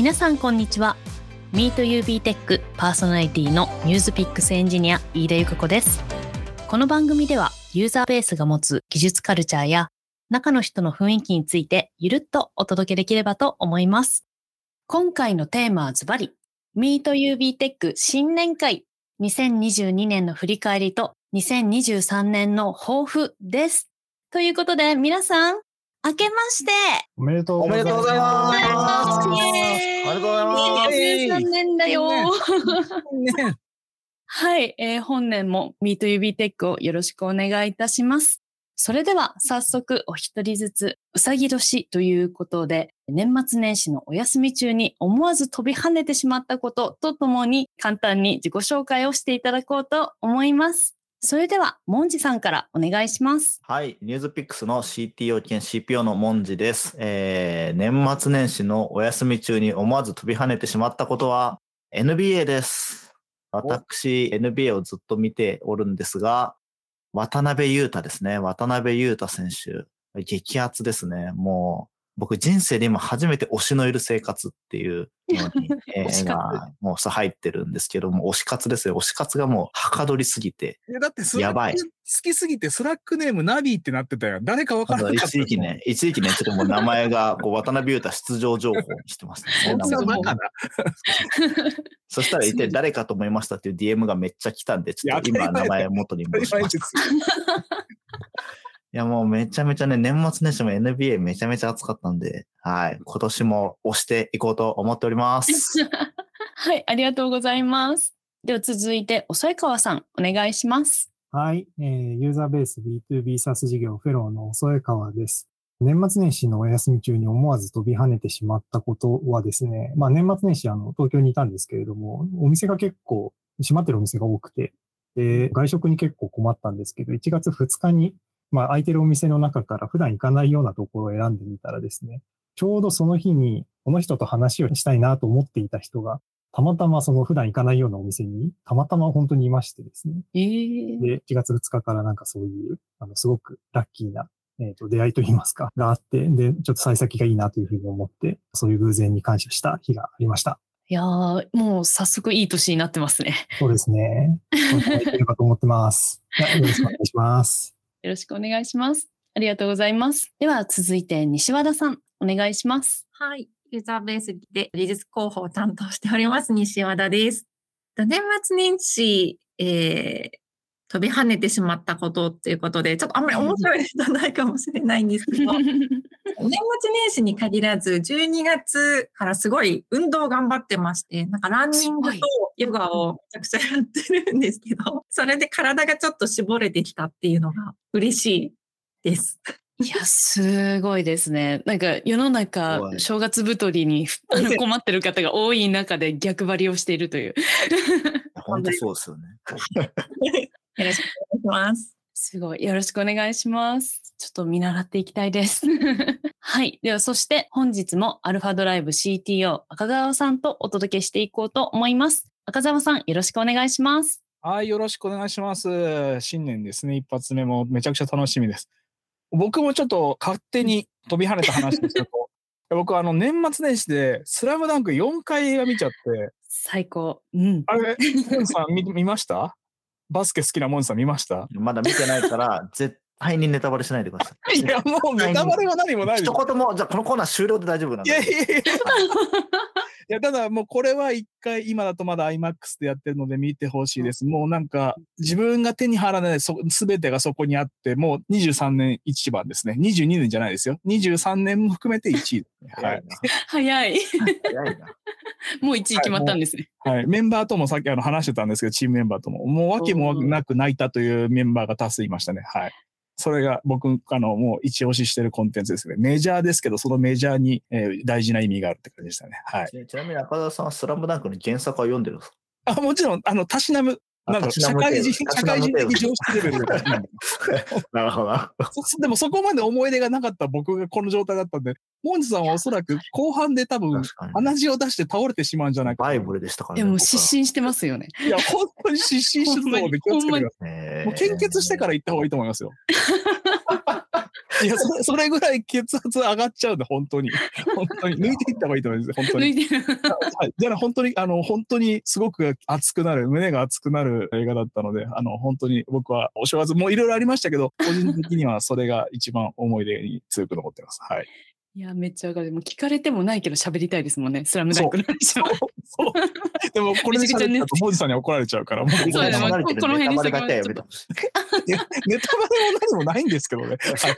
皆さんこんにちは。MeetUB テックパーソナリティの NewsPicks エンジニア飯田由香子です。この番組ではユーザベースが持つ技術カルチャーや中の人の雰囲気についてゆるっとお届けできればと思います。今回のテーマはズバリ MeetUB テック新年会2022年の振り返りと2023年の抱負です。ということで皆さん明けましておめでとうおめでとうございます。イエーイおめでとうございます。2023年だよねはい、えー本年も MeetUB テックをよろしくお願いいたします。それでは早速お一人ずつうさぎ年ということで年末年始のお休み中に思わず飛び跳ねてしまったこととともに簡単に自己紹介をしていただこうと思います。それでは、モンジさんからお願いします。はい、ニュースピックスの CTO 兼 CPO のモンジです。えー、年末年始のお休み中に思わず飛び跳ねてしまったことは NBA です。私、NBA をずっと見ておるんですが、渡辺裕太ですね。渡辺裕太選手、激アツですね。もう、僕人生で今初めて推しのいる生活っていうのに、もう入ってるんですけども、推し活ですよ。推し活がもうはかどりすぎて、いやだって Slack 好きすぎて Slack ネームナビーってなってたよ。誰かわからなかった。一時期ね、一時期ね、ちょっともう名前がこう渡邊雄太出場情報にしてますね。そんな。そしたら一体誰かと思いましたっていう DM がめっちゃ来たんで、ちょっと今名前を元に戻しました。いやもうめちゃめちゃね、年末年始も NBA めちゃめちゃ熱かったんで、はい、今年も推していこうと思っております。はい、ありがとうございます。では続いて、遅川さん、お願いします。はい、えーユーザーベース B2B サース事業フェローの添川です。年末年始のお休み中に思わず飛び跳ねてしまったことはですね、まあ年末年始あの東京にいたんですけれども、お店が結構閉まってるお店が多くて、で外食に結構困ったんですけど、1月2日に、まあ空いてるお店の中から普段行かないようなところを選んでみたらですね、ちょうどその日にこの人と話をしたいなと思っていた人が、たまたまその普段行かないようなお店に、たまたま本当にいましてですね。えー、で、1月2日からなんかそういう、あの、すごくラッキーな、えっ、と、出会いといいますか、があって、で、ちょっと幸先がいいなというふうに思って、そういう偶然に感謝した日がありました。いやー、もう早速いい年になってますね。そうですね。そういければと思ってます。よろしくお願いします。よろしくお願いします。ありがとうございます。では続いて、西和田さん、お願いします。はい。ユーザーベースで技術広報を担当しております、西和田です。年末年始、えー、飛び跳ねてしまったことっていうことで、ちょっとあんまり面白い人ないかもしれないんですけど、年末年始に限らず、12月からすごい運動頑張ってまして、なんかランニングとヨガをめちゃくちゃやってるんですけど、それで体がちょっと絞れてきたっていうのが嬉しいです。いや、すごいですね。なんか世のす中正月太りにあの困ってる方が多い中で逆張りをしているという。本当そうですよね。よろしくお願いします。すごい。よろしくお願いします。ちょっと見習っていきたいです。はい。では、そして本日もアルファドライブ CTO 赤澤さんとお届けしていこうと思います。赤澤さん、よろしくお願いします。はい、よろしくお願いします。新年ですね。一発目もめちゃくちゃ楽しみです。僕もちょっと勝手に飛び跳ねた話ですけど、僕あの年末年始でスラムダンク4回映画見ちゃって、最高。うん。あれ、さん見見ました？バスケ好きなモンさん見ました？まだ見てないから、絶対にネタバレしないでください。いや、もうネタバレは何もない一。言も、じゃあこのコーナー終了で大丈夫なんいで。やいやいや。いや、ただもうこれは一回、今だとまだ IMAX でやってるので見てほしいです。もうなんか、自分が手に入らないそ全てがそこにあって、もう23年一番ですね。22年じゃないですよ。23年も含めて1位ね。はい。早い。早いな。もう1位決まったんですね。はい。メンバーともさっきあの話してたんですけど、チームメンバーとも。もう訳もなく泣いたというメンバーが多数いましたね。はい。それが僕、あの、もう一押ししてるコンテンツですね。メジャーですけど、そのメジャーに、えー大事な意味があるって感じでしたね。はい。ちちなみに赤田さんはスラムダンクの原作は読んでるんですか？あ、もちろん、あの、たしなむ。あなんか、社会人、社会人的常識レベルでたし なるほどでもそこまで思い出がなかった僕がこの状態だったんで、モンジさんはおそらく後半で多分。鼻血を出して倒れてしまうんじゃないかと。バイブルでしたからね。でも失神してますよね。いや、本当に失神してるので気をつけてください。えーもう献血してから行った方がいいと思いますよ。いやそれ、それぐらい血圧上がっちゃうんで、本当に。本当に。抜いていった方がいいと思います、本当に。抜いてる。はい。じゃあ、本当に、あの、本当にすごく熱くなる、胸が熱くなる映画だったので、あの、本当に僕はお正月もいろいろありましたけど、個人的にはそれが一番思い出に強く残ってます。はい。いや、めっちゃ上がる。もう聞かれてもないけど喋りたいですもんね。スラムダンクの話は。。そう。でも、これで喋っちゃうと、モジさんに怒られちゃうから、もう、そうだねこの辺にしとき ネタバレも何もないんですけどね。はい。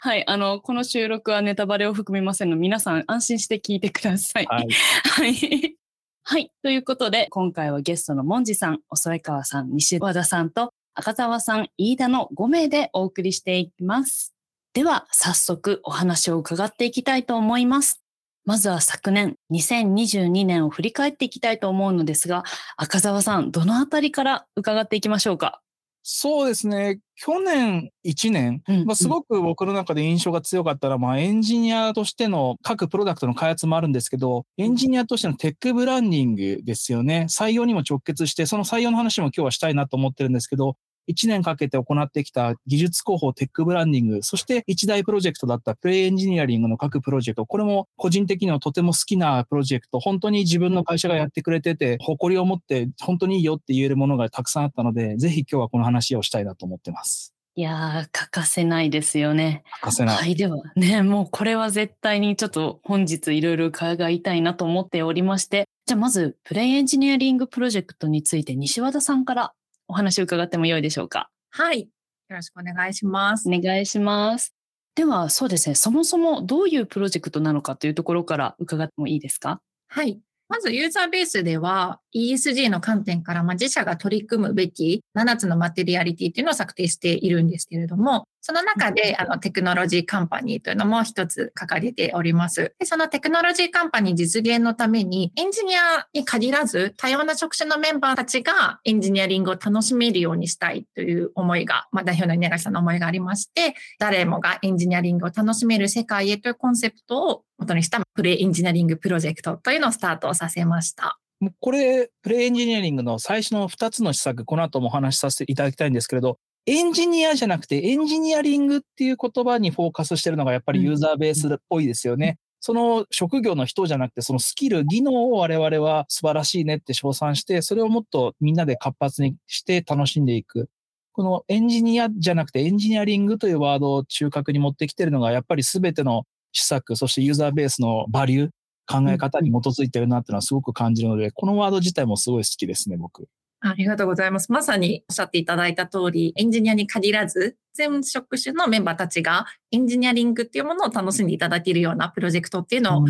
はい。あの、この収録はネタバレを含みませんので、皆さん安心して聞いてください。はい。はい。はい。ということで、今回はゲストのモンジさん、遅江川さん、西和田さんと赤澤さん、飯田の5名でお送りしていきます。では、早速お話を伺っていきたいと思います。まずは昨年、2022年を振り返っていきたいと思うのですが、赤澤さん、どのあたりから伺っていきましょうか？そうですね。去年1年、うんまあ、すごく僕の中で印象が強かったら、まあ、エンジニアとしての各プロダクトの開発もあるんですけど、エンジニアとしてのテックブランディングですよね。採用にも直結して、その採用の話も今日はしたいなと思ってるんですけど、1年かけて行ってきた技術広報、テックブランディング、そして一大プロジェクトだったプレイエンジニアリングの各プロジェクト、これも個人的にはとても好きなプロジェクト、本当に自分の会社がやってくれてて、誇りを持って本当にいいよって言えるものがたくさんあったので、ぜひ今日はこの話をしたいなと思ってます。いやー、欠かせないですよね。欠かせない。はい、ではね、もうこれは絶対にちょっと本日いろいろ伺いたいなと思っておりまして、じゃあまずプレイエンジニアリングプロジェクトについて西和田さんからお話を伺ってもよいでしょうか？はい。よろしくお願いします。お願いします。ではそうですね、そもそもどういうプロジェクトなのかというところから伺ってもいいですか？はい。まずユーザーベースでは ESG の観点から、まあ、自社が取り組むべき7つのマテリアリティというのを策定しているんですけれども、その中であのテクノロジーカンパニーというのも一つ掲げております。でそのテクノロジーカンパニー実現のためにエンジニアに限らず多様な職種のメンバーたちがエンジニアリングを楽しめるようにしたいという思いが、まあ、代表の稲垣さんの思いがありまして、誰もがエンジニアリングを楽しめる世界へというコンセプトを元にしたプレイエンジニアリングプロジェクトというのをスタートさせました。もうこれ、プレイエンジニアリングの最初の2つの施策、この後もお話しさせていただきたいんですけれど、エンジニアじゃなくてエンジニアリングっていう言葉にフォーカスしてるのがやっぱりユーザーベースっぽいですよね。その職業の人じゃなくて、そのスキル、技能を我々は素晴らしいねって称賛して、それをもっとみんなで活発にして楽しんでいく。このエンジニアじゃなくてエンジニアリングというワードを中核に持ってきてるのが、やっぱり全ての施策、そしてユーザーベースのバリュー、考え方に基づいてるなっていうのはすごく感じるので、このワード自体もすごい好きですね、僕。ありがとうございます。まさにおっしゃっていただいた通り、エンジニアに限らず、全職種のメンバーたちがエンジニアリングっていうものを楽しんでいただけるようなプロジェクトっていうのをうん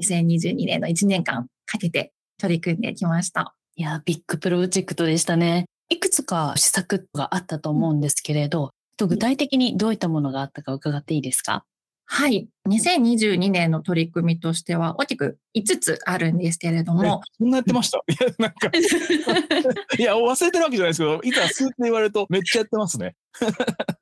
2022年の1年間かけて取り組んできました。いや、ビッグプロジェクトでしたね。いくつか施策があったと思うんですけれど、と具体的にどういったものがあったか伺っていいですか？はい。2022年の取り組みとしては大きく5つあるんですけれどえも、そんなやってました？いや、なんか、いや、忘れてるわけじゃないですけど、いざ数って言われるとめっちゃやってますね。そ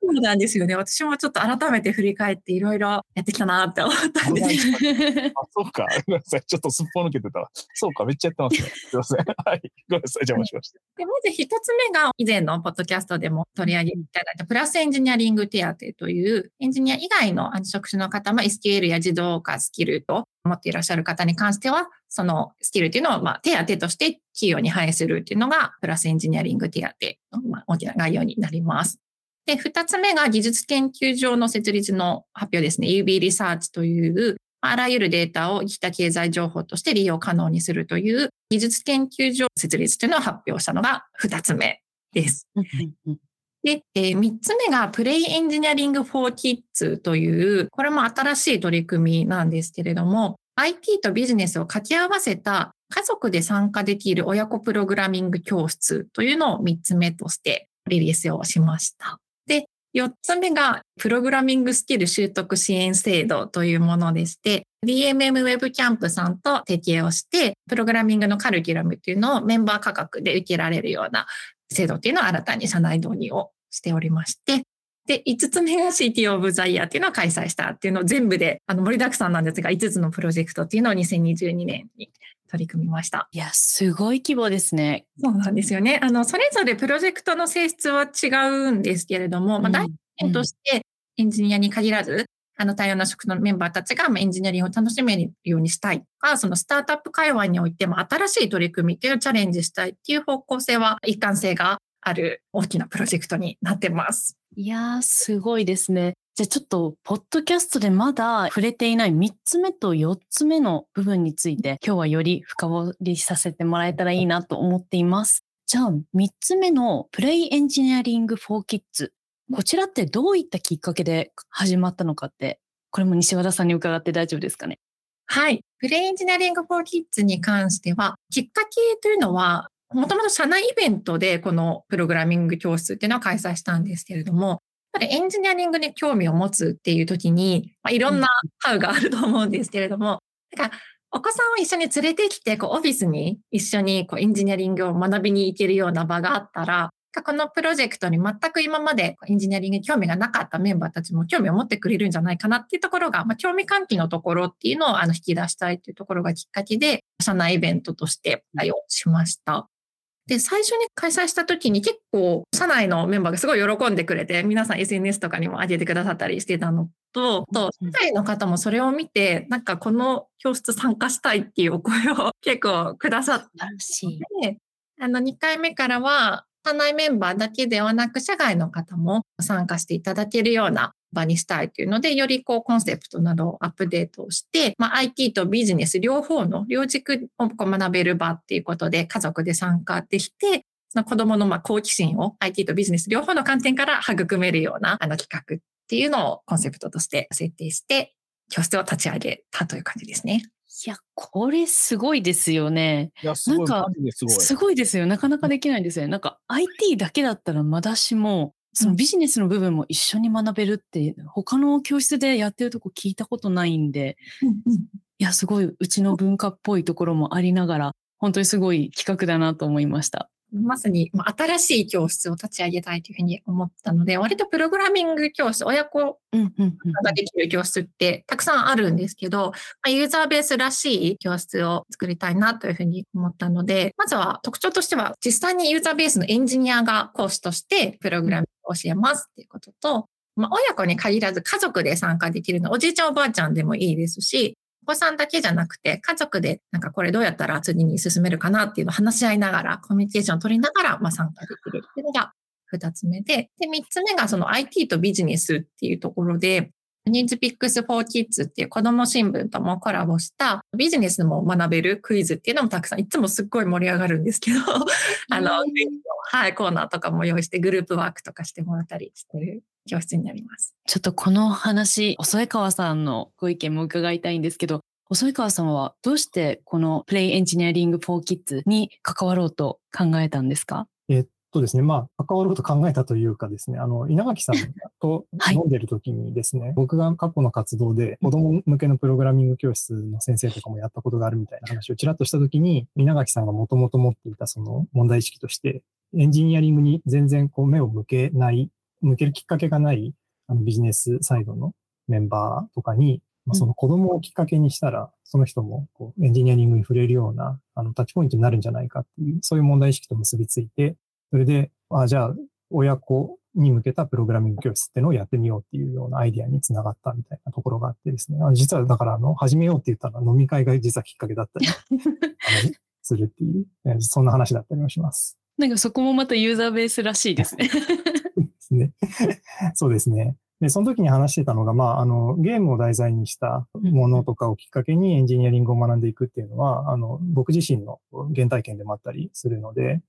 うなんですよね。私もちょっと改めて振り返っていろいろやってきたなって思ったんです。あ、そうか。ごめんなさい。ちょっとすっぽ抜けてたわ。そうか。めっちゃやってますね。すいません。はい。ごめんなさい。邪魔しました。でまず一つ目が以前のポッドキャストでも取り上げていただいたプラスエンジニアリング手当というエンジニア以外の職種の方も SQL や自動化スキルと持っていらっしゃる方に関してはそのスキルっていうのをまあ手当として企業に反映するっていうのがプラスエンジニアリング手当のまあ大きな概要になります。で、二つ目が技術研究所の設立の発表ですね。UB リサーチというあらゆるデータを生きた経済情報として利用可能にするという技術研究所設立というのを発表したのが2つ目です。で、えー、3つ目がプレイエンジニアリング for Kids という、これも新しい取り組みなんですけれども、IT とビジネスを掛け合わせた家族で参加できる親子プログラミング教室というのを3つ目としてリリースをしました。で、4つ目がプログラミングスキル習得支援制度というものでして、DMM ウェブキャンプさんと提携をして、プログラミングのカリキュラムっていうのをメンバー価格で受けられるような制度っていうのを新たに社内導入をしておりまして、で、5つ目が CT オブザイヤーっていうのを開催したっていうのを全部で、あの、盛りだくさんなんですが、5つのプロジェクトっていうのを2022年に取り組みました。いや、すごい規模ですね。そうなんですよね。あの、それぞれプロジェクトの性質は違うんですけれども、まあ、大点として、エンジニアに限らず、あの、多様な職のメンバーたちが、エンジニアリングを楽しめるようにしたいとか、そのスタートアップ界隈においても新しい取り組みっていうのをチャレンジしたいっていう方向性は一貫性がある大きなプロジェクトになってます。いやー、すごいですね。じゃあちょっと、ポッドキャストでまだ触れていない3つ目と4つ目の部分について、今日はより深掘りさせてもらえたらいいなと思っています。じゃあ、3つ目のプレイエンジニアリング for Kids。こちらってどういったきっかけで始まったのかって、これも西和田さんに伺って大丈夫ですかね？はい。プレイエンジニアリング for Kids に関しては、きっかけというのは、もともと社内イベントでこのプログラミング教室っていうのを開催したんですけれども、やっぱりエンジニアリングに興味を持つっていう時に、まあ、いろんなハウがあると思うんですけれども、だからお子さんを一緒に連れてきて、こうオフィスに一緒にこうエンジニアリングを学びに行けるような場があったら、このプロジェクトに全く今までエンジニアリングに興味がなかったメンバーたちも興味を持ってくれるんじゃないかなっていうところが、まあ、興味喚起のところっていうのをあの引き出したいっていうところがきっかけで、社内イベントとして対応しました。で、最初に開催した時に結構、社内のメンバーがすごい喜んでくれて、皆さん SNS とかにも上げてくださったりしてたのと、と、社内の方もそれを見て、なんかこの教室参加したいっていうお声を結構くださっ素晴らしい。て、あの、2回目からは、社内メンバーだけではなく、社外の方も参加していただけるような場にしたいというので、よりこうコンセプトなどをアップデートをして、まあ、IT とビジネス両方の両軸を学べる場っていうことで家族で参加できて、その子供のまあ好奇心を IT とビジネス両方の観点から育めるようなあの企画っていうのをコンセプトとして設定して、教室を立ち上げたという感じですね。いや、これすごいですよね。いや、すごい。なんかすごい。すごいですよ。なかなかできないですよね。なんか IT だけだったらまだしも、そのビジネスの部分も一緒に学べるって、他の教室でやってるとこ聞いたことないんで、いや、すごい、うちの文化っぽいところもありながら、本当にすごい企画だなと思いました。まさに新しい教室を立ち上げたいというふうに思ったので、割とプログラミング教室、親子ができる教室ってたくさんあるんですけど、ユーザーベースらしい教室を作りたいなというふうに思ったので、まずは特徴としては実際にユーザーベースのエンジニアが講師としてプログラミングを教えますっていうことと、まあ、親子に限らず家族で参加できるの、おじいちゃんおばあちゃんでもいいですし、お子さんだけじゃなくて、家族でなんかこれどうやったら次に進めるかなっていうのを話し合いながら、コミュニケーションを取りながら、まあ、参加できるっていうのが二つ目で、で、三つ目がその IT とビジネスっていうところで、ニーズピックス for Kids っていう子供新聞ともコラボしたビジネスも学べるクイズっていうのもたくさん、いつもすっごい盛り上がるんですけど、あの、うんはい、コーナーとかも用意してグループワークとかしてもらったりしてる教室になります。ちょっとこの話、細江川さんのご意見も伺いたいんですけど、細江川さんはどうしてこのプレイエンジニアリング for Kids に関わろうと考えたんですか？えっとですね、まあ、関わろうと考えたというかですね、あの、稲垣さんと はい飲んでる時にですね、僕が過去の活動で子供向けのプログラミング教室の先生とかもやったことがあるみたいな話をちらっとした時に、稲垣さんがもともと持っていたその問題意識として、エンジニアリングに全然こう目を向けない、向けるきっかけがないあのビジネスサイドのメンバーとかに、まあ、その子供をきっかけにしたら、その人もこうエンジニアリングに触れるようなあのタッチポイントになるんじゃないかっていう、そういう問題意識と結びついて、それで、あじゃあ、親子に向けたプログラミング教室っていうのをやってみようっていうようなアイディアにつながったみたいなところがあってですね。あ実はだから、あの、始めようって言ったのは飲み会が実はきっかけだったり するっていう、えーそんな話だったりもします。なんかそこもまたユーザーベースらしいですね。ですね。そうですね。で、その時に話してたのが、まあ、あの、ゲームを題材にしたものとかをきっかけにエンジニアリングを学んでいくっていうのは、あの、僕自身の原体験でもあったりするので、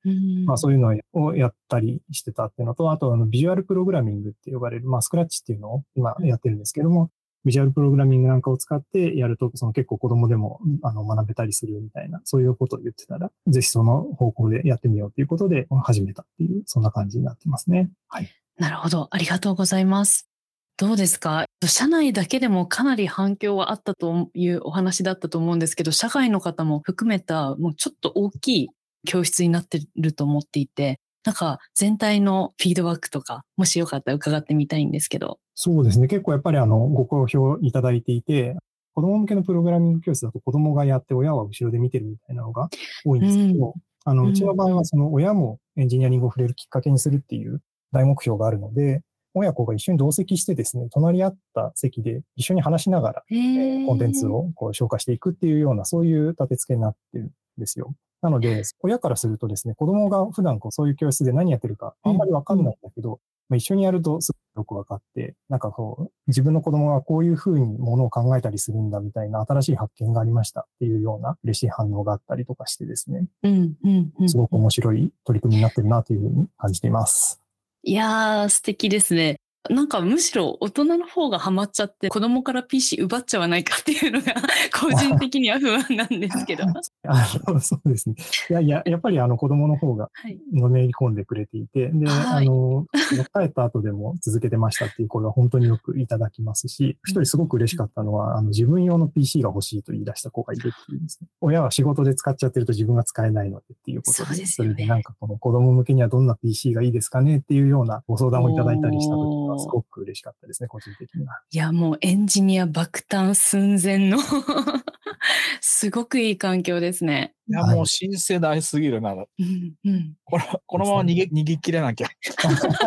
まあそういうのをやったりしてたっていうのと、あとあのビジュアルプログラミングって呼ばれる、まあスクラッチっていうのを今やってるんですけども、ビジュアルプログラミングなんかを使ってやると、その結構子供でもあの学べたりするみたいな、そういうことを言ってたら、ぜひその方向でやってみようということで始めたっていう、そんな感じになってますね。はい。なるほど。ありがとうございます。どうですか？社内だけでもかなり反響はあったというお話だったと思うんですけど、社外の方も含めた、もうちょっと大きい教室になってると思っていて、なんか全体のフィードバックとか、もしよかったら伺ってみたいんですけど。そうですね。結構やっぱりあの、ご好評いただいていて、子供向けのプログラミング教室だと子供がやって親は後ろで見てるみたいなのが多いんですけど、あの、うちの場合はその親もエンジニアリングを触れるきっかけにするっていう大目標があるので、親子が一緒に同席してですね、隣り合った席で一緒に話しながら、えー、コンテンツをこう消化していくっていうような、そういう立て付けになってるんですよ。なので、親からするとですね、子供が普段こうそういう教室で何やってるかあんまりわかんないんだけど、まあ、一緒にやるとすごく分かって、なんかこう、自分の子供がこういうふうにものを考えたりするんだみたいな新しい発見がありましたっていうような嬉しい反応があったりとかしてですね、うんうんうん、すごく面白い取り組みになってるなというふうに感じています。いやー、素敵ですね。なんかむしろ大人の方がハマっちゃって子供から PC 奪っちゃわないかっていうのが 個人的には不安なんですけど。あのそうですね。いやいや、やっぱりあの子供の方がのめり込んでくれていて、はい、で、あの、帰った後でも続けてましたっていう声は本当によくいただきますし、一人すごく嬉しかったのは、あの自分用の PC が欲しいと言い出した子がいるっていうんですね。親は仕事で使っちゃってると自分が使えないのでっていうことで、そで、ね、それでなんかこの子供向けにはどんな PC がいいですかねっていうようなご相談をいただいたりした時はすごく嬉しかったですね、個人的には。いや、もうエンジニア爆誕寸前の すごくいい環境ですね。いや、もう新世代すぎるな。うんうん、これこのまま逃げ逃げ切れなきゃ。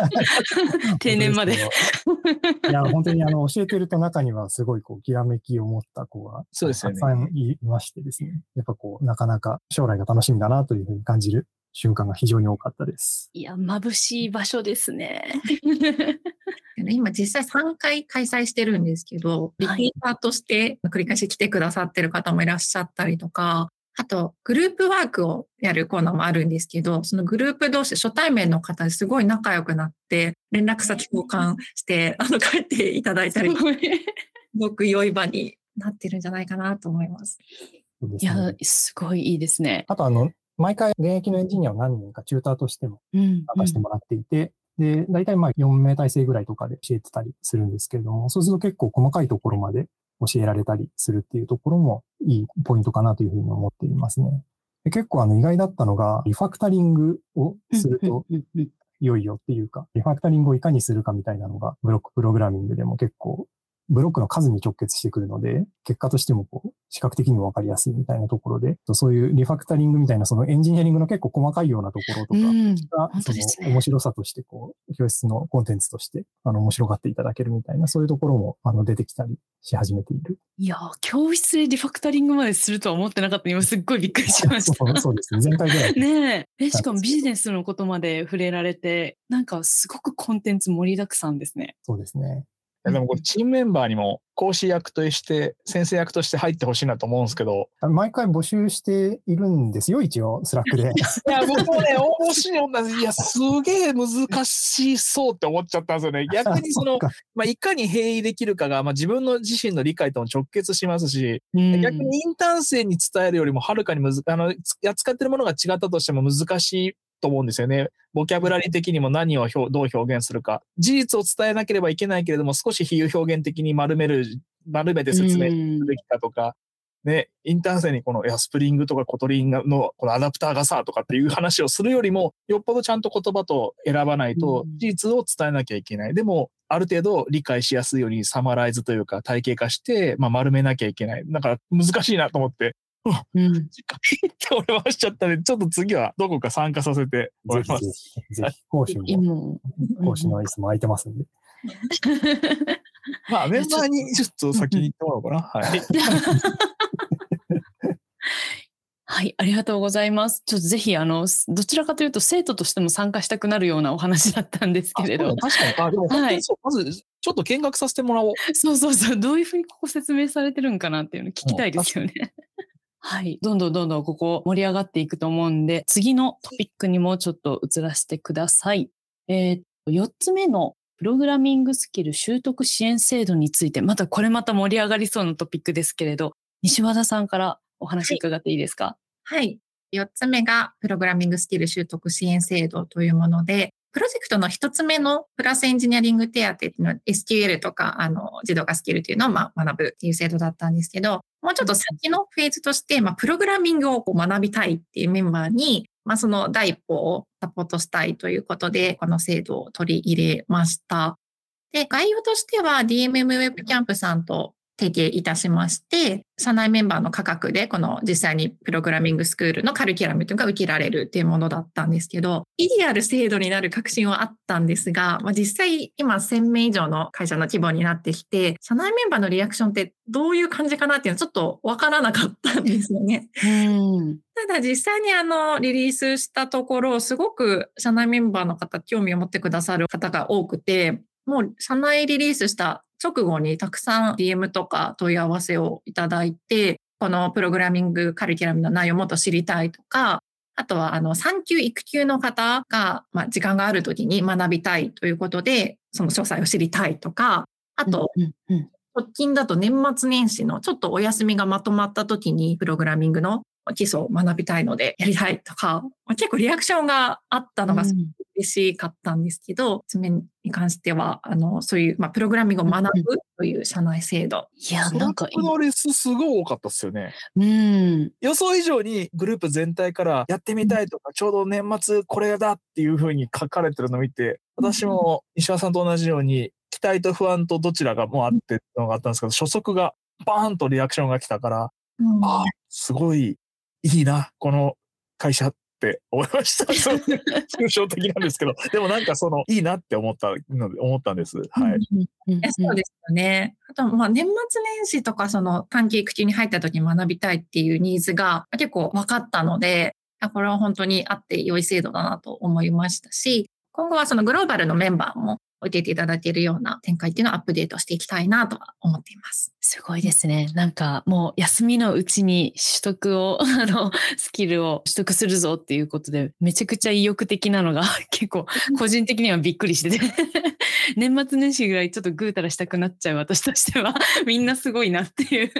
定年まで。いや、本当にあの教えてると中にはすごいこう、きらめきを持った子がそうですよね。たくさんいましてですね。やっぱこう、なかなか将来が楽しみだなというふうに感じる瞬間が非常に多かったです。いや、眩しい場所ですね。今実際3回開催してるんですけど、リピーターとして繰り返し来てくださってる方もいらっしゃったりとか、あと、グループワークをやるコーナーもあるんですけど、そのグループ同士、初対面の方ですごい仲良くなって、連絡先交換して、あの、帰っていただいたり、すごく良い場になってるんじゃないかなと思います。いや、すごいいいですね。あと、あの、毎回現役のエンジニアを何人かチューターとしても参加してもらっていて、うんうん、で、大体まあ4名体制ぐらいとかで教えてたりするんですけれども、そうすると結構細かいところまで教えられたりするっていうところもいいポイントかなというふうに思っていますね。で結構あの意外だったのが、リファクタリングをすると良いよっていうか、リファクタリングをいかにするかみたいなのが、ブロックプログラミングでも結構ブロックの数に直結してくるので、結果としてもこう、視覚的にもわかりやすいみたいなところで、そういうリファクタリングみたいなそのエンジニアリングの結構細かいようなところとかが、その面白さとしてこう、教室のコンテンツとしてあの面白がっていただけるみたいな、そういうところもあの出てきたりし始めている。いや教室でリファクタリングまでするとは思ってなかった。今すっごいびっくりしました。そうそうですね。前回ぐらい。ねえ。しかもビジネスのことまで触れられて、なんかすごくコンテンツ盛りだくさんですね。そうですね。でもこれチームメンバーにも講師役として先生役として入ってほしいなと思うんですけど。毎回募集しているんですよ一応 Slack で。いや僕もね面白い同じいやすげえ難しそうって思っちゃったんですよね。逆にそのまあ、いかに平易できるかが、まあ、自分の自身の理解とも直結しますし、逆にインターン生に伝えるよりもはるかにむずあの扱ってるものが違ったとしても難しいと思うんですよね。ボキャブラリー的にも何をどう表現するか。事実を伝えなければいけないけれども、少し比喩表現的に丸める、丸めて説明すべきかとか、ね、インターン生にこの、いや、スプリングとか Kotlin のこのアダプターがさ、とかっていう話をするよりも、よっぽどちゃんと言葉と選ばないと、事実を伝えなきゃいけない。でも、ある程度理解しやすいようにサマライズというか体系化して、まあ、丸めなきゃいけない。だから難しいなと思って、うん。って俺はしちゃったんで、ちょっと次はどこか参加させてもらいます。ぜひ、ぜひ、講師も、講師の椅子も空いてますんで。まあ、メンバーにちょっと先に行ってもらおうかな。はい。はい、ありがとうございます。ちょっとぜひ、あの、どちらかというと、生徒としても参加したくなるようなお話だったんですけれど。確かに。あ、でも本当にそう。はい、まず、ちょっと見学させてもらおう。そうそうそう。どういうふうにここ説明されてるんかなっていうの聞きたいですよね。はい。どんどんどんどんここ盛り上がっていくと思うんで、次のトピックにもちょっと移らせてください。えー、4つ目のプログラミングスキル習得支援制度について、またこれまた盛り上がりそうなトピックですけれど、西和田さんからお話伺っていいですか、はい、はい。4つ目がプログラミングスキル習得支援制度というもので、プロジェクトの一つ目のプラスエンジニアリング手当っていうのは SQL とかあの自動化スキルっていうのをまあ学ぶっていう制度だったんですけど、もうちょっと先のフェーズとして、まあ、プログラミングをこう学びたいっていうメンバーに、まあ、その第一歩をサポートしたいということで、この制度を取り入れました。で、概要としては DMM ウェブキャンプさんと提携いたしまして、社内メンバーの価格で、この実際にプログラミングスクールのカリキュラムというのが受けられるっていうものだったんですけど、意義ある制度になる確信はあったんですが、まあ、実際今1000名以上の会社の規模になってきて、社内メンバーのリアクションってどういう感じかなっていうのはちょっとわからなかったんですよね。うん。ただ実際にあのリリースしたところ、すごく社内メンバーの方、興味を持ってくださる方が多くて、もう社内リリースした直後にたくさん DM とか問い合わせをいただいて、このプログラミングカリキュラムの内容をもっと知りたいとか、あとはあの産休育休の方が、まあ、時間がある時に学びたいということで、その詳細を知りたいとか、あと、うんうん。直近だと年末年始のちょっとお休みがまとまった時にプログラミングの基礎を学びたいのでやりたいとか、結構リアクションがあったのがすごく嬉しかったんですけど、爪に関しては、あの、そういう、まあ、プログラミングを学ぶという社内制度。いや、なんか、このレスすごい多かったっすよね。うん。予想以上にグループ全体からやってみたいとか、ちょうど年末これだっていうふうに書かれてるのを見て、私も石川さんと同じように、期待と不安とどちらがもうあってっていうのがあったんですけど、初速がバーンとリアクションが来たから、うんああ、すごいいいな、この会社って思いました。そう抽象的なんですけど、でもなんかその、いいなって思ったので、思ったんです。はい。そうですよね。あと、まあ、年末年始とか、その短期育休に入った時に学びたいっていうニーズが結構分かったので、あこれは本当にあって良い制度だなと思いましたし、今後はそのグローバルのメンバーも受けていただけるような展開っていうのをアップデートしていきたいなとは思っています。すごいですね。なんかもう休みのうちに取得を、あの、スキルを取得するぞっていうことで、めちゃくちゃ意欲的なのが 結構個人的にはびっくりしてて、年末年始ぐらいちょっとぐうたらしたくなっちゃう私としては、みんなすごいなっていう。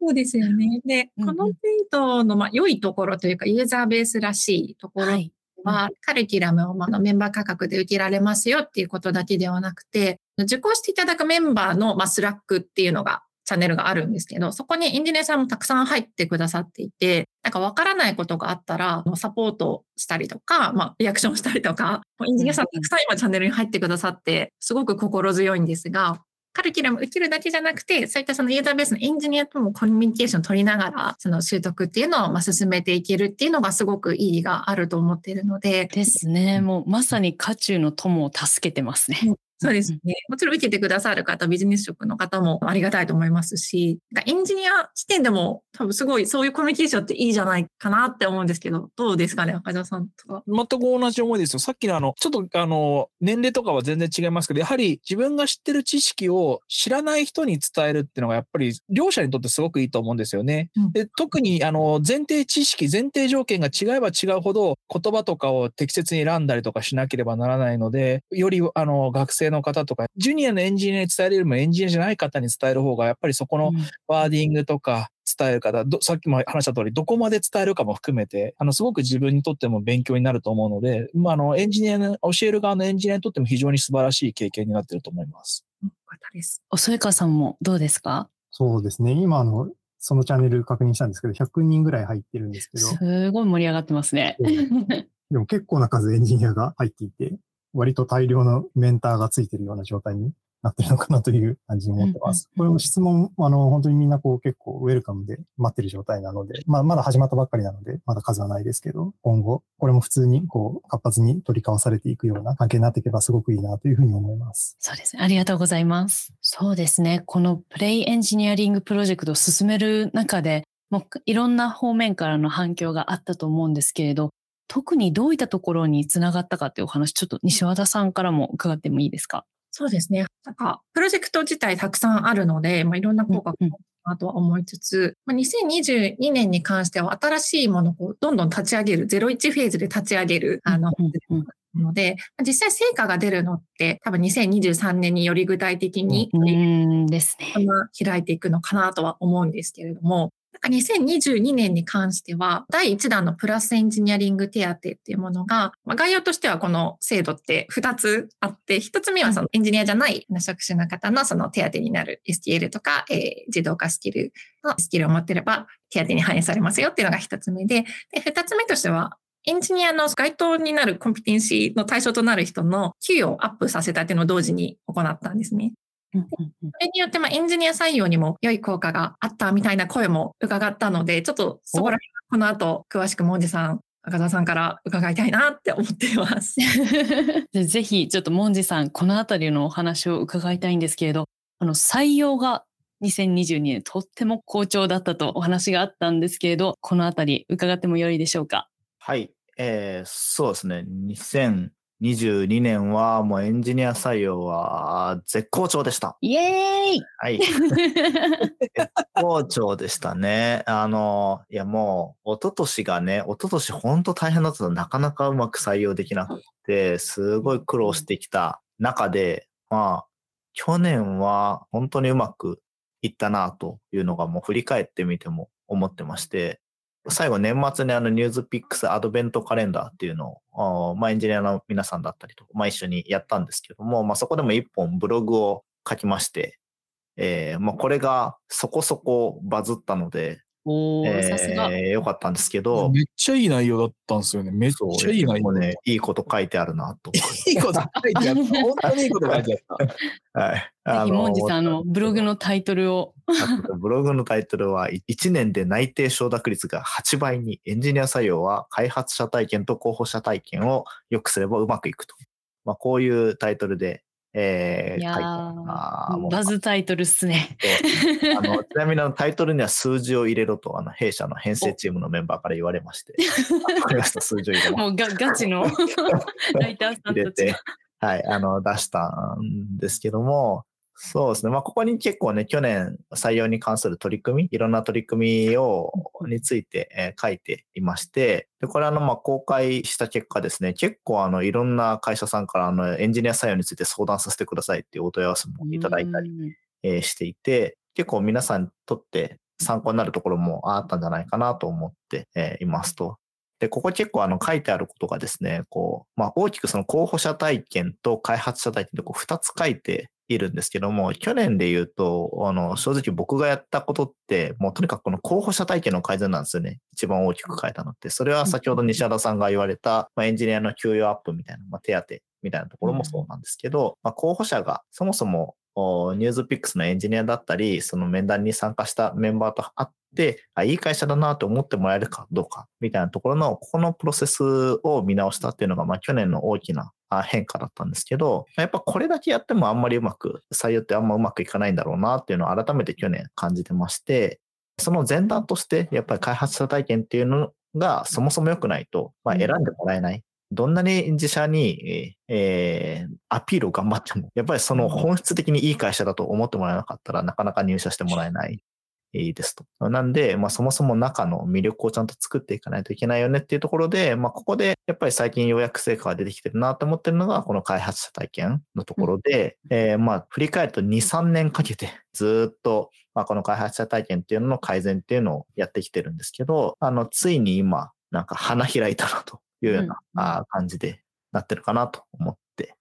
そうですよね。で、この制度のまあ良いところというか、ユーザベースらしいところはい。は、カリキュラムをまあメンバー価格で受けられますよっていうことだけではなくて、受講していただくメンバーのまあ Slack っていうのが、チャンネルがあるんですけど、そこにエンジニアさんもたくさん入ってくださっていて、なんかわからないことがあったら、サポートしたりとか、まあ、リアクションしたりとか、もうエンジニアさんたくさん今チャンネルに入ってくださって、すごく心強いんですが、カリキュラム受けるだけじゃなくて、そういったそのユーザーベースのエンジニアともコミュニケーションを取りながら、その習得っていうのをまあ進めていけるっていうのがすごく意義があると思っているので、ですね。もうまさに渦中の友を助けてますね。そうですね。もちろん受けてくださる方、ビジネス職の方もありがたいと思いますし、エンジニア視点でも多分すごいそういうコミュニケーションっていいじゃないかなって思うんですけど、どうですかね、赤澤さんとか。全く同じ思いですよ。さっきのあの、ちょっとあの、年齢とかは全然違いますけど、やはり自分が知ってる知識を知らない人に伝えるっていうのが、やっぱり両者にとってすごくいいと思うんですよね。うんで特にあの、前提知識、前提条件が違えば違うほど、言葉とかを適切に選んだりとかしなければならないので、よりあの、学生の方とか、ジュニアのエンジニアに伝えるよりもエンジニアじゃない方に伝える方が、やっぱりそこのワーディングとか伝える方、どさっきも話した通り、どこまで伝えるかも含めて、あの、すごく自分にとっても勉強になると思うので、まあ、あの、エンジニアの、教える側のエンジニアにとっても非常に素晴らしい経験になっていると思います。よかったです。お添川さんもどうですか？そうですね。今、あの、そのチャンネル確認したんですけど、100人ぐらい入ってるんですけど、すごい盛り上がってますね。でも結構な数エンジニアが入っていて、割と大量のメンターがついてるような状態になってるのかなという感じに思ってます。これも質問、あの、本当にみんなこう結構ウェルカムで待ってる状態なので、まあまだ始まったばっかりなので、まだ数はないですけど、今後、これも普通にこう活発に取り交わされていくような関係になっていけばすごくいいなというふうに思います。そうですね。ありがとうございます。そうですね。このプレイエンジニアリングプロジェクトを進める中で、もういろんな方面からの反響があったと思うんですけれど、特にどういったところにつながったかっていうお話、ちょっと西和田さんからも伺ってもいいですか？そうですね。なんか、プロジェクト自体たくさんあるので、まあ、いろんな効果があるなとは思いつつ、まあ、2022年に関しては新しいものをどんどん立ち上げる、01フェーズで立ち上げる、あの、うんうんので、まあ実際成果が出るのって多分2023年により具体的にうーんですね。開いていくのかなとは思うんですけれども、なんか2022年に関しては、第1弾のプラスエンジニアリング手当っていうものが、まあ、概要としてはこの制度って2つあって、1つ目はそのエンジニアじゃない職種の方のその手当になる STL とか、えー自動化スキルのスキルを持ってれば手当に反映されますよっていうのが1つ目で、で2つ目としては、エンジニアの該当になるコンピテンシーの対象となる人の給与をアップさせたっていうのを同時に行ったんですね。うんうんうんそれによって、ま、エンジニア採用にも良い効果があったみたいな声も伺ったので、ちょっとそこら辺、この後、詳しくモンジさん、赤澤さんから伺いたいなって思っています。ぜひちょっとモンジさんこのあたりのお話を伺いたいんですけれどあの採用が2022年とっても好調だったとお話があったんですけれどこのあたり伺ってもよいでしょうかはい。えーそうですね。2022年はもうエンジニア採用は絶好調でした。イエーイはい。絶好調でしたね。あの、いやもう、一昨年がね、一昨年本当大変だったのなかなかうまく採用できなくて、すごい苦労してきた中で、まあ、去年は本当にうまくいったなというのがもう振り返ってみても思ってまして、最後年末にあのニュースピックスアドベントカレンダーっていうのを、まあエンジニアの皆さんだったりと、まあ一緒にやったんですけども、まあそこでも一本ブログを書きまして、えーまあこれがそこそこバズったので、おーさすがえーよかったんですけど、めっちゃいい内容だったんですよね。めっちゃいい内容。もうね、いいこと書いてあるなと。いいこと書いてあった。本当にいいこと書いてあった。はい。ぜひモンジさんあのブログののタイトルをブログのタイトルは、1年で内定承諾率が8倍に、エンジニア採用は開発者体験と候補者体験を良くすればうまくいくと。まあ、こういうタイトルで、えー、いやバズタイトルっすね。あの ちなみにあのタイトルには数字を入れろと、あの弊社の編成チームのメンバーから言われまして、わかりました、数字を入れます。もうがガチの ライターさん入れたちて、はい、あの、出したんですけども、そうですね。まあ、ここに結構ね、去年採用に関する取り組み、いろんな取り組みを、について、えー書いていまして、で、これあの、まあ、公開した結果ですね、結構あの、いろんな会社さんからあの、エンジニア採用について相談させてくださいっていうお問い合わせもいただいたり、うんえーしていて、結構皆さんにとって参考になるところもあったんじゃないかなと思って、えーいますと。で、ここ結構あの書いてあることがですね、こう、まあ大きくその候補者体験と開発者体験でこう2つ書いているんですけども、去年で言うと、あの、正直僕がやったことって、もうとにかくこの候補者体験の改善なんですよね。一番大きく書いたのって。それは先ほど西原さんが言われた、まあ、エンジニアの給与アップみたいな、まあ、手当みたいなところもそうなんですけど、まあ、候補者がそもそもおニュースピックスのエンジニアだったり、その面談に参加したメンバーと会って、あ、いい会社だなと思ってもらえるかどうか、みたいなところの、ここのプロセスを見直したっていうのが、まあ去年の大きなあ変化だったんですけど、やっぱこれだけやってもあんまりうまく、採用ってあんまうまくいかないんだろうなっていうのを改めて去年感じてまして、その前段として、やっぱり開発者体験っていうのがそもそも良くないと、まあ、選んでもらえない。どんなに自社に、えーアピールを頑張っても、やっぱりその本質的にいい会社だと思ってもらえなかったらなかなか入社してもらえない。えーですと。なんで、まあ、そもそも中の魅力をちゃんと作っていかないといけないよねっていうところで、まあ、ここでやっぱり最近ようやく成果が出てきてるなと思ってるのが、この開発者体験のところで、えーまあ、振り返ると2、3年かけてずーっと、まあ、この開発者体験っていうのの改善っていうのをやってきてるんですけど、あの、ついに今、なんか花開いたなというような、感じでなってるかなと思って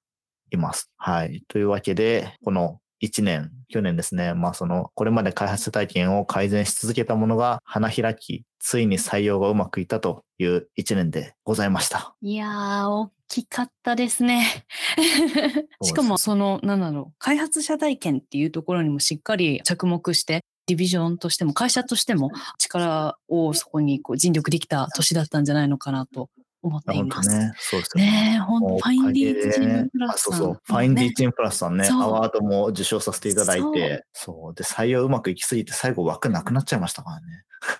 います。はい。というわけで、この1年、去年ですね、まあその、これまで開発者体験を改善し続けたものが花開き、ついに採用がうまくいったという1年でございました。いやー、大きかったですね。しかも、その、なんだろう、開発者体験っていうところにもしっかり着目して、ディビジョンとしても、会社としても力をそこにこう尽力できた年だったんじゃないのかなと思っています。本当ね、そうですよねえ、ほんもうと、ファインディーチームプあラスさん。そうそう。ファインディーチームプラスさんね、アワードも受賞させていただいて、そう。で、採用うまくいきすぎて最後枠なくなっちゃいましたからね。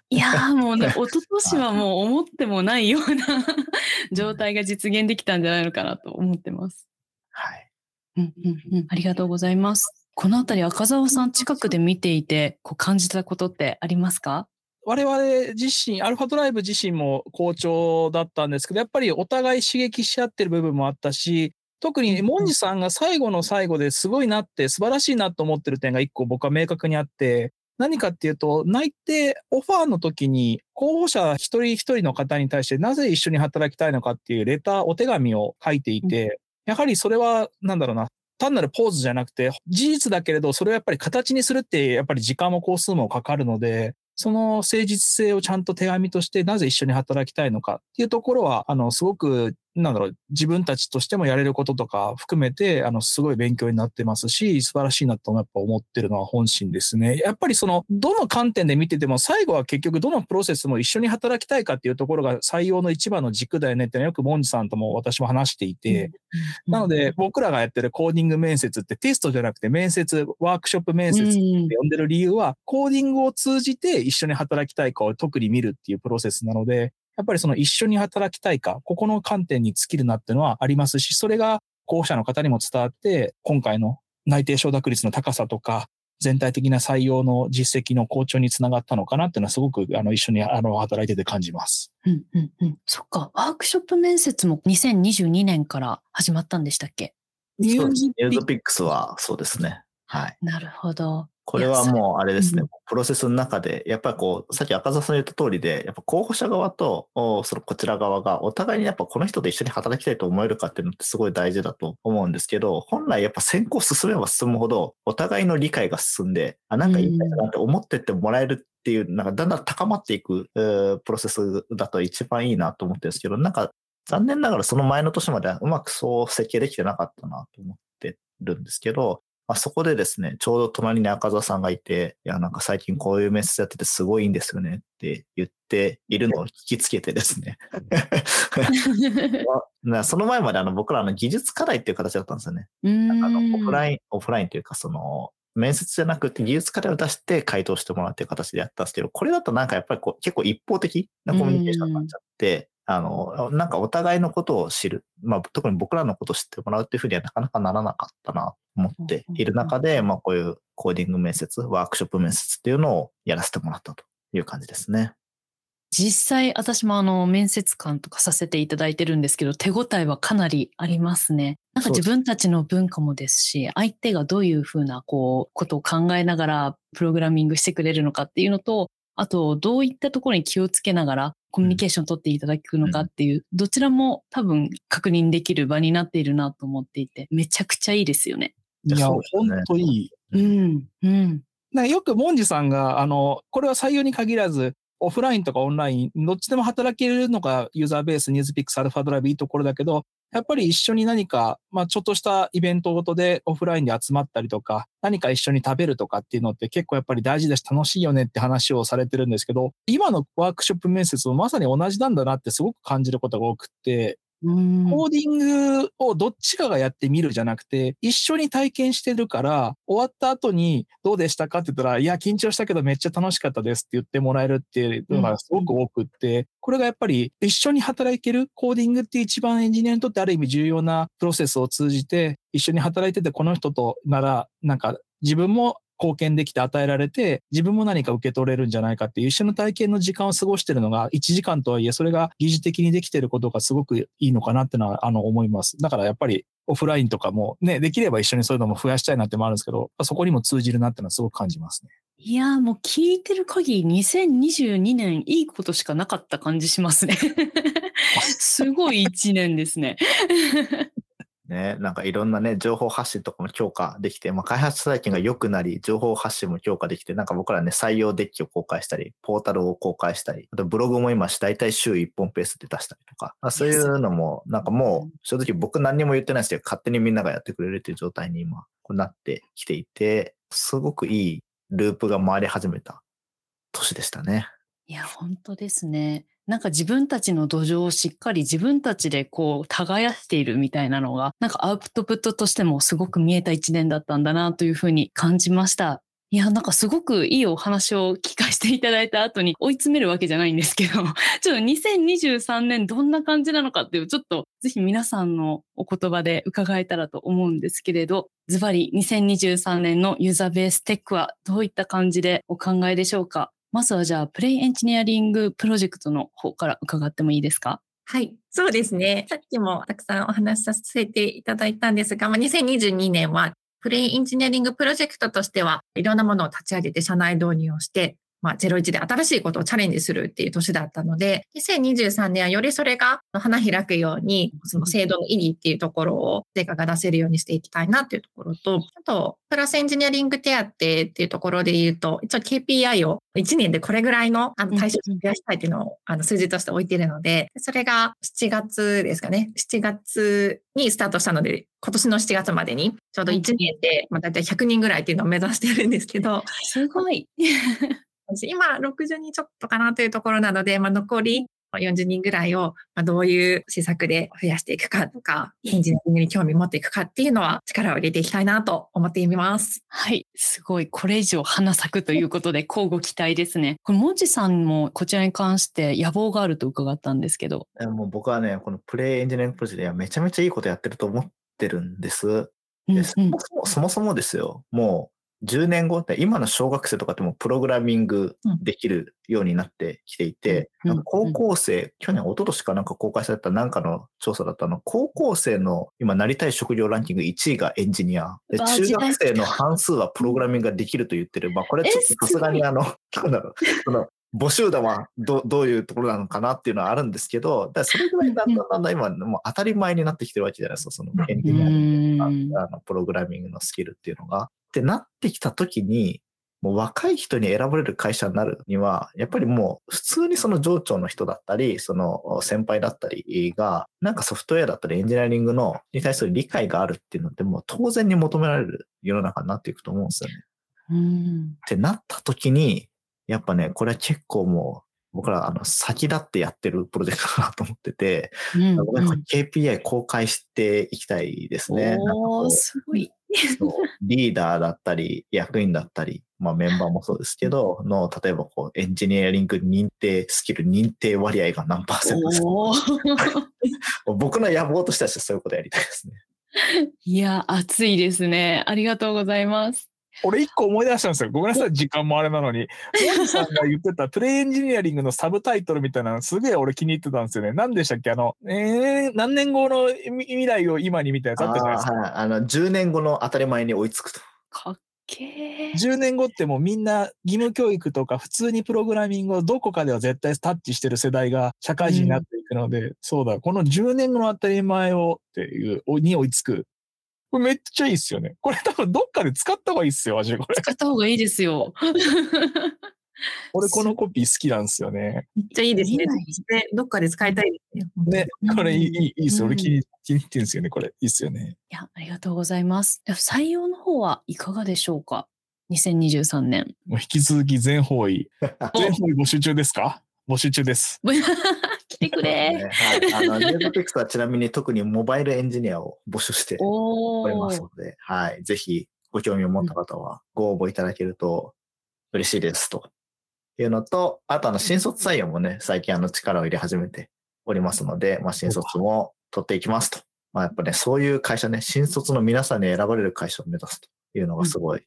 いやーもうね、一昨年はもう思ってもないような状態が実現できたんじゃないのかなと思ってます。はい。うんうんうん、ありがとうございます。このあたり赤澤さん近くで見ていてこう感じたことってありますか？我々自身、アルファドライブ自身も好調だったんですけど、やっぱりお互い刺激し合ってる部分もあったし、特にモンジさんが最後の最後ですごいなって素晴らしいなと思ってる点が一個僕は明確にあって、何かっていうと、内定オファーの時に候補者一人一人の方に対してなぜ一緒に働きたいのかっていうレター、お手紙を書いていて、やはりそれは、なんだろうな、単なるポーズじゃなくて、事実だけれど、それをやっぱり形にするって、やっぱり時間も工数もかかるので、その誠実性をちゃんと手紙としてなぜ一緒に働きたいのかっていうところは、あの、すごくなんだろう、自分たちとしてもやれることとか含めて、あの、すごい勉強になってますし、素晴らしいなとやっぱ思ってるのは本心ですね。やっぱりその、どの観点で見てても、最後は結局どのプロセスも一緒に働きたいかっていうところが採用の一番の軸だよねってのはよくモンジさんとも私も話していて、なので僕らがやってるコーディング面接ってテストじゃなくて面接、ワークショップ面接って呼んでる理由は、コーディングを通じて一緒に働きたいかを特に見るっていうプロセスなので、やっぱりその一緒に働きたいか、ここの観点に尽きるなっていうのはありますし、それが候補者の方にも伝わって、今回の内定承諾率の高さとか、全体的な採用の実績の好調につながったのかなっていうのはすごくあの一緒にあの働いてて感じます。うんうんうん。そっか。ワークショップ面接も2022年から始まったんでしたっけ？ニューズピックスはそうですね。はい。なるほど。これはもうあれですね、プロセスの中で、やっぱりこう、さっき赤澤さん言った通りで、やっぱ候補者側と、そのこちら側がお互いにやっぱこの人と一緒に働きたいと思えるかっていうのってすごい大事だと思うんですけど、本来やっぱ選考進めば進むほど、お互いの理解が進んで、あ、なんかいいんだなって思ってってもらえるっていう、なんかだんだん高まっていく、プロセスだと一番いいなと思ってるんですけど、なんか残念ながらその前の年まではうまくそう設計できてなかったなと思ってるんですけど、まあ、そこでですね、ちょうど隣に赤澤さんがいて、いや、なんか最近こういうメッセージやっててすごいいいんですよねって言っているのを聞きつけてですね。その前まであの僕らの技術課題っていう形だったんですよね。あのオフライン、オフラインというか、その、面接じゃなくて技術課題を出して回答してもらうっていう形でやったんですけど、これだとなんかやっぱりこう結構一方的なコミュニケーションになっちゃって、あの、なんかお互いのことを知る。まあ、特に僕らのことを知ってもらうっていうふうにはなかなかならなかったなと思っている中で、まあ、こういうコーディング面接、ワークショップ面接っていうのをやらせてもらったという感じですね。実際私もあの面接官とかさせていただいてるんですけど手応えはかなりありますね。なんか自分たちの文化もですし相手がどういうふうなこうことを考えながらプログラミングしてくれるのかっていうのとあとどういったところに気をつけながらコミュニケーションを取っていただくのかっていう、どちらも多分確認できる場になっているなと思っていて、めちゃくちゃいいですよね。いや、ほんといい。うん、うん。よくモンジさんが、あの、これは採用に限らず、オフラインとかオンライン、どっちでも働けるのがユーザーベース、ニュースピックス、アルファドライブいいところだけど、やっぱり一緒に何か、まあちょっとしたイベントごとでオフラインで集まったりとか、何か一緒に食べるとかっていうのって結構やっぱり大事だし楽しいよねって話をされてるんですけど、今のワークショップ面接もまさに同じなんだなってすごく感じることが多くて、コーディングをどっちかがやってみるじゃなくて、一緒に体験してるから、終わった後にどうでしたかって言ったら、いや、緊張したけどめっちゃ楽しかったですって言ってもらえるっていうのがすごく多くって、これがやっぱり一緒に働けるコーディングって一番エンジニアにとってある意味重要なプロセスを通じて、一緒に働いててこの人となら、なんか自分も貢献できて与えられて、自分も何か受け取れるんじゃないかっていう一緒の体験の時間を過ごしてるのが1時間とはいえ、それが疑似的にできてることがすごくいいのかなってのは、あの、思います。だからやっぱりオフラインとかもね、できれば一緒にそういうのも増やしたいなってもあるんですけど、そこにも通じるなっていうのはすごく感じますね。いやもう聞いてる限り2022年いいことしかなかった感じしますね。すごい1年ですね。ね、なんかいろんなね、情報発信とかも強化できて、まあ、開発体験が良くなり、情報発信も強化できて、なんか僕らね、採用デッキを公開したり、ポータルを公開したり、あとブログも今、大体週1本ペースで出したりとか、まあ、そういうのも、なんかもう、正直僕何にも言ってないですけど、勝手にみんながやってくれるっていう状態に今、なってきていて、すごくいいループが回り始めた年でしたね。いや、本当ですね。なんか自分たちの土壌をしっかり自分たちでこう耕しているみたいなのが、なんかアウトプットとしてもすごく見えた一年だったんだなというふうに感じました。いや、なんかすごくいいお話を聞かせていただいた後に追い詰めるわけじゃないんですけど、ちょっと2023年どんな感じなのかっていう、ちょっとぜひ皆さんのお言葉で伺えたらと思うんですけれど、ズバリ2023年のユーザーベーステックはどういった感じでお考えでしょうか？まずはじゃあ、プレイエンジニアリングプロジェクトの方から伺ってもいいですか？はい、そうですね。さっきもたくさんお話しさせていただいたんですが、まあ、2022年はプレイエンジニアリングプロジェクトとしてはいろんなものを立ち上げて社内導入をして、まあ、01で新しいことをチャレンジするっていう年だったので、2023年はよりそれが花開くように、その制度の意義っていうところを成果が出せるようにしていきたいなっていうところと、あと、プラスエンジニアリング手当っていうところで言うと、一応 KPI を1年でこれぐらいのあの対象者を増やしたいっていうのをあの数字として置いているので、それが7月ですかね。7月にスタートしたので、今年の7月までにちょうど1年で、まあ、大体100人ぐらいっていうのを目指してるんですけど、すごい。今60人ちょっとかなというところなので、まあ、残り40人ぐらいをどういう施策で増やしていくかとか、エンジニアリングに興味持っていくかっていうのは力を入れていきたいなと思っています。はい。すごい。これ以上花咲くということで、交互期待ですね。これ、もちさんもこちらに関して野望があると伺ったんですけど。もう僕はね、このプレイエンジニアリングプロジェクトではめちゃめちゃいいことやってると思ってるんです。でそもそもそもそもですよ、もう10年後って今の小学生とかってもプログラミングできるようになってきていて、うん、高校生、去年、一昨年かなんか公開されたなんかの調査だったの、高校生の今なりたい職業ランキング1位がエンジニア。で、中学生の半数はプログラミングができると言ってる。まあこれちょっとさすがにあの、なんだろう、その募集団はどどういうところなのかなっていうのはあるんですけど、だそれぐらいだんだんだんだん今、もう当たり前になってきてるわけじゃないですか、そのエンジニアあのプログラミングのスキルっていうのが。ってなってきた時に、もう若い人に選ばれる会社になるには、やっぱりもう普通にその上長の人だったり、その先輩だったりが、なんかソフトウェアだったりエンジニアリングのに対する理解があるっていうのってもう当然に求められる世の中になっていくと思うんですよね。うんってなった時に、やっぱね、これは結構もう僕らあの先立ってやってるプロジェクトかなと思ってて、うんうん、KPI 公開していきたいですね。おすごい。リーダーだったり、役員だったり、まあメンバーもそうですけど、の、例えばこう、エンジニアリング認定スキル認定割合が何パーセントですか 僕の野望としてはそういうことやりたいですね。いや、熱いですね。ありがとうございます。俺一個思い出したんですよ。ごめんなさい、時間もあれなのに。モンさんが言ってたプレイエンジニアリングのサブタイトルみたいなのすげえ俺気に入ってたんですよね。何でしたっけ？あの、えー、何年後の未来を今にみたいなやつあったじゃないですか。はい、あの、10年後の当たり前に追いつくと。かっけー。10年後ってもうみんな義務教育とか普通にプログラミングをどこかでは絶対タッチしてる世代が社会人になっていくので、うん、そうだ、この10年後の当たり前をっていう、に追いつくこれめっちゃいいっすよね。これ多分どっかで使った方がいいっすよ、マジこれ。使った方がいいですよ。俺このコピー好きなんですよね。めっちゃいいですね。どっかで使いたいですね。ね、これいい、いいっす。俺気に気に入ってるんですよね。これいいっすよね。いや、ありがとうございます。採用の方はいかがでしょうか ?2023 年。もう引き続き全方位。全方位募集中ですか？募集中です。来てくれ。はい、あの、ニュートピックスはちなみに特にモバイルエンジニアを募集しておりますので、はい、ぜひご興味を持った方はご応募いただけると嬉しいですというのと、あとあの、新卒採用もね、最近あの力を入れ始めておりますので、まあ、新卒も取っていきますと。まあ、やっぱね、そういう会社ね、新卒の皆さんに選ばれる会社を目指すというのがすごい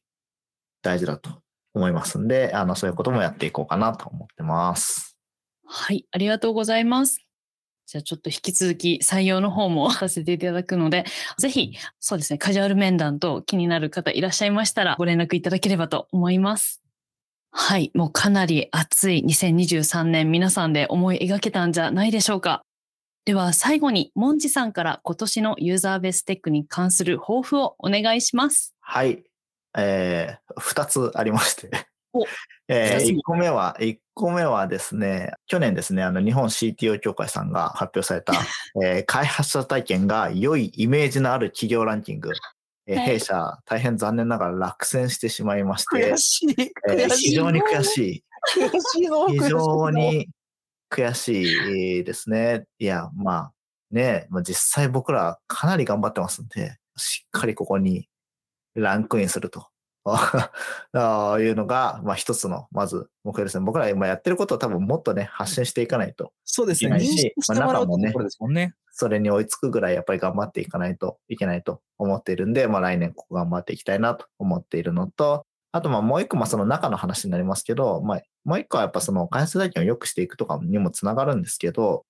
大事だと思いますんで、あの、そういうこともやっていこうかなと思ってます。はい、ありがとうございます。じゃあちょっと引き続き採用の方も させていただくので、ぜひ、そうですね、カジュアル面談と気になる方いらっしゃいましたらご連絡いただければと思います。はい、もうかなり熱い2023年皆さんで思い描けたんじゃないでしょうか。では最後に、モンジさんから今年のユーザーベーステックに関する抱負をお願いします。はい。えー、2つありましてえー、1個目は、1個目はですね、去年ですね、あの日本 CTO 協会さんが発表された、えー、開発者体験が良いイメージのある企業ランキング。えー、弊社、大変残念ながら落選してしまいまして、悔しい。えー、非常に悔しい。悔しいの非常に悔しいですね。いや、まあ、ね、まあ、実際僕らかなり頑張ってますんで、しっかりここにランクインするとあいうのが、まあ一つの、まず目標ですね。僕ら今やってることを多分もっとね、発信していかないとそうですね。し、まあ中もね、それに追いつくぐらいやっぱり頑張っていかないといけないと思っているんで、まあ来年ここ頑張っていきたいなと思っているのと、あとまあもう一個、まあその中の話になりますけど、まあもう一個はやっぱその開発体験を良くしていくとかにもつながるんですけど、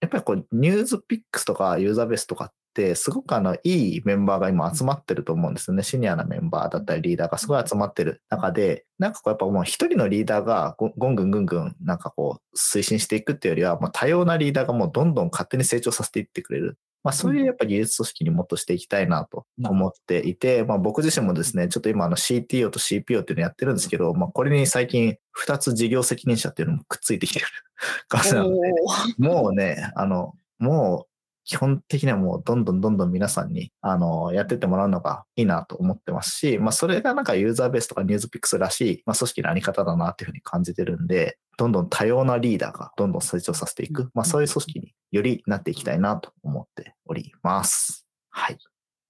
やっぱりこうニュースピックスとかユーザーベースとかっって、すごくあの、いいメンバーが今集まってると思うんですよね。シニアなメンバーだったりリーダーがすごい集まってる中で、なんかこうやっぱもう一人のリーダーがごゴンぐんぐんぐんなんかこう推進していくっていうよりは、もう多様なリーダーがもうどんどん勝手に成長させていってくれる。まあそういうやっぱ技術組織にもっとしていきたいなと思っていて、まあ僕自身もですね、ちょっと今あの CTO と CPO っていうのやってるんですけど、まあこれに最近2つ事業責任者っていうのもくっついてきてる 感じなので、もうね、あの、もう基本的にはもうどんどんどんどん皆さんに、あの、やってってもらうのがいいなと思ってますし、まあそれがなんかユーザーベースとかニュースピックスらしい、まあ組織のあり方だなっていうふうに感じてるんで、どんどん多様なリーダーがどんどん成長させていく、まあそういう組織によりなっていきたいなと思っております。はい。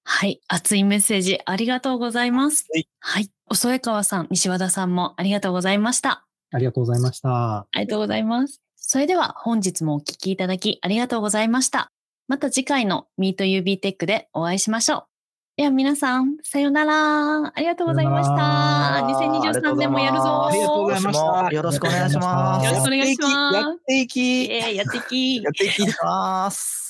はい。熱いメッセージありがとうございます。はい。はい。お添川さん、西和田さんもありがとうございました。ありがとうございました。ありがとうございます。それでは本日もお聞きいただきありがとうございました。また次回の Meet UB テックでお会いしましょう。では皆さん、さようなら。ありがとうございました。ありがとうございます2023年もやるぞ。ありがとうございましたよろしくお願いします。よろしくお願いしますやっていき、えーやっていきやっていき。お願いします。